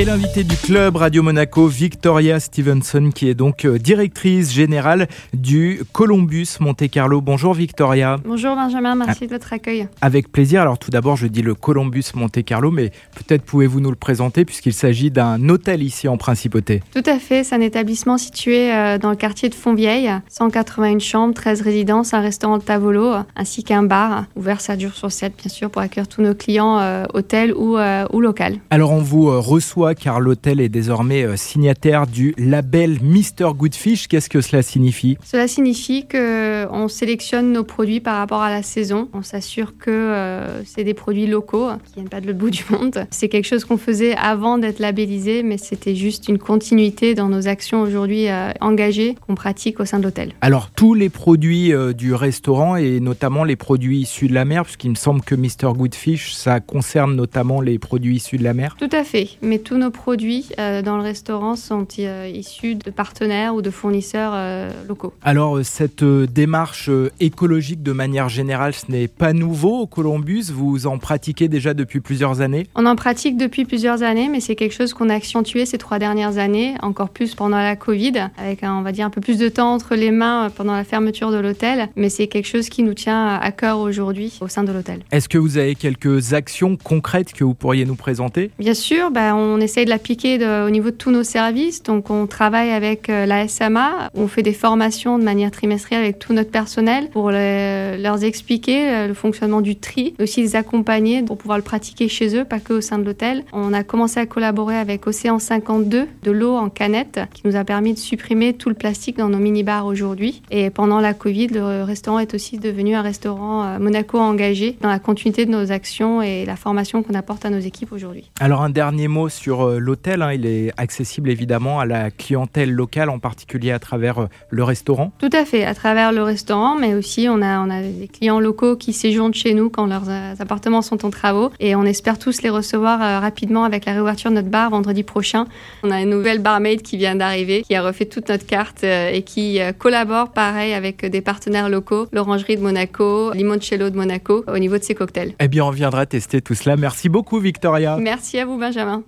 Et l'invité du club Radio Monaco, Victoria Stevenson, qui est donc euh, directrice générale du Columbus Monte Carlo. Bonjour Victoria. Bonjour Benjamin, merci de votre accueil. Avec plaisir. Alors tout d'abord, je dis le Columbus Monte Carlo, mais peut-être pouvez-vous nous le présenter puisqu'il s'agit d'un hôtel ici en principauté. Tout à fait, c'est un établissement situé euh, dans le quartier de Fontvieille, 181 chambres, 13 résidences, un restaurant de Tavolo, ainsi qu'un bar ouvert 7 jours sur 7 bien sûr pour accueillir tous nos clients euh, hôtels ou, ou local. Alors on vous reçoit car l'hôtel est désormais euh, signataire du label Mr Goodfish. Qu'est-ce que cela signifie? Cela signifie qu'on sélectionne nos produits par rapport à la saison. On s'assure que euh, c'est des produits locaux qui viennent pas de l'autre bout du monde. C'est quelque chose qu'on faisait avant d'être labellisé, mais c'était juste une continuité dans nos actions aujourd'hui euh, engagées qu'on pratique au sein de l'hôtel. Alors tous les produits du restaurant et notamment les produits issus de la mer, puisqu'il me semble que Mr Goodfish, ça concerne notamment les produits issus de la mer? Tout à fait, mais tous nos produits euh, dans le restaurant sont euh, issus de partenaires ou de fournisseurs euh, locaux? Alors, cette démarche écologique de manière générale, ce n'est pas nouveau au Columbus. Vous en pratiquez déjà depuis plusieurs années? On en pratique depuis plusieurs années, mais c'est quelque chose qu'on a accentué ces trois dernières années, encore plus pendant la Covid, avec on va dire un peu plus de temps entre les mains pendant la fermeture de l'hôtel. Mais c'est quelque chose qui nous tient à cœur aujourd'hui au sein de l'hôtel. Est-ce que vous avez quelques actions concrètes que vous pourriez nous présenter? Bien sûr, bah, on essaye de l'appliquer au niveau de tous nos services. Donc, on travaille avec euh, la SMA. On fait des formations de manière trimestrielle avec tout notre personnel pour leur expliquer euh, le fonctionnement du tri, aussi les accompagner pour pouvoir le pratiquer chez eux, pas que au sein de l'hôtel. On a commencé à collaborer avec Océan 52, de l'eau en canette, qui nous a permis de supprimer tout le plastique dans nos mini-bars aujourd'hui. Et pendant la Covid, le restaurant est aussi devenu un restaurant euh, Monaco engagé dans la continuité de nos actions et la formation qu'on apporte à nos équipes aujourd'hui. Alors, un dernier mot sur l'hôtel, hein, il est accessible évidemment à la clientèle locale, en particulier à travers euh, le restaurant Tout à fait, à travers le restaurant, mais aussi on a, on a des clients locaux qui séjournent chez nous quand leurs euh, appartements sont en travaux et on espère tous les recevoir euh, rapidement avec la réouverture de notre bar vendredi prochain. On a une nouvelle barmaid qui vient d'arriver, qui a refait toute notre carte et qui collabore pareil avec des partenaires locaux, l'Orangerie de Monaco, Limoncello de Monaco, au niveau de ses cocktails. Eh bien, on viendra tester tout cela. Merci beaucoup, Victoria. Merci à vous, Benjamin.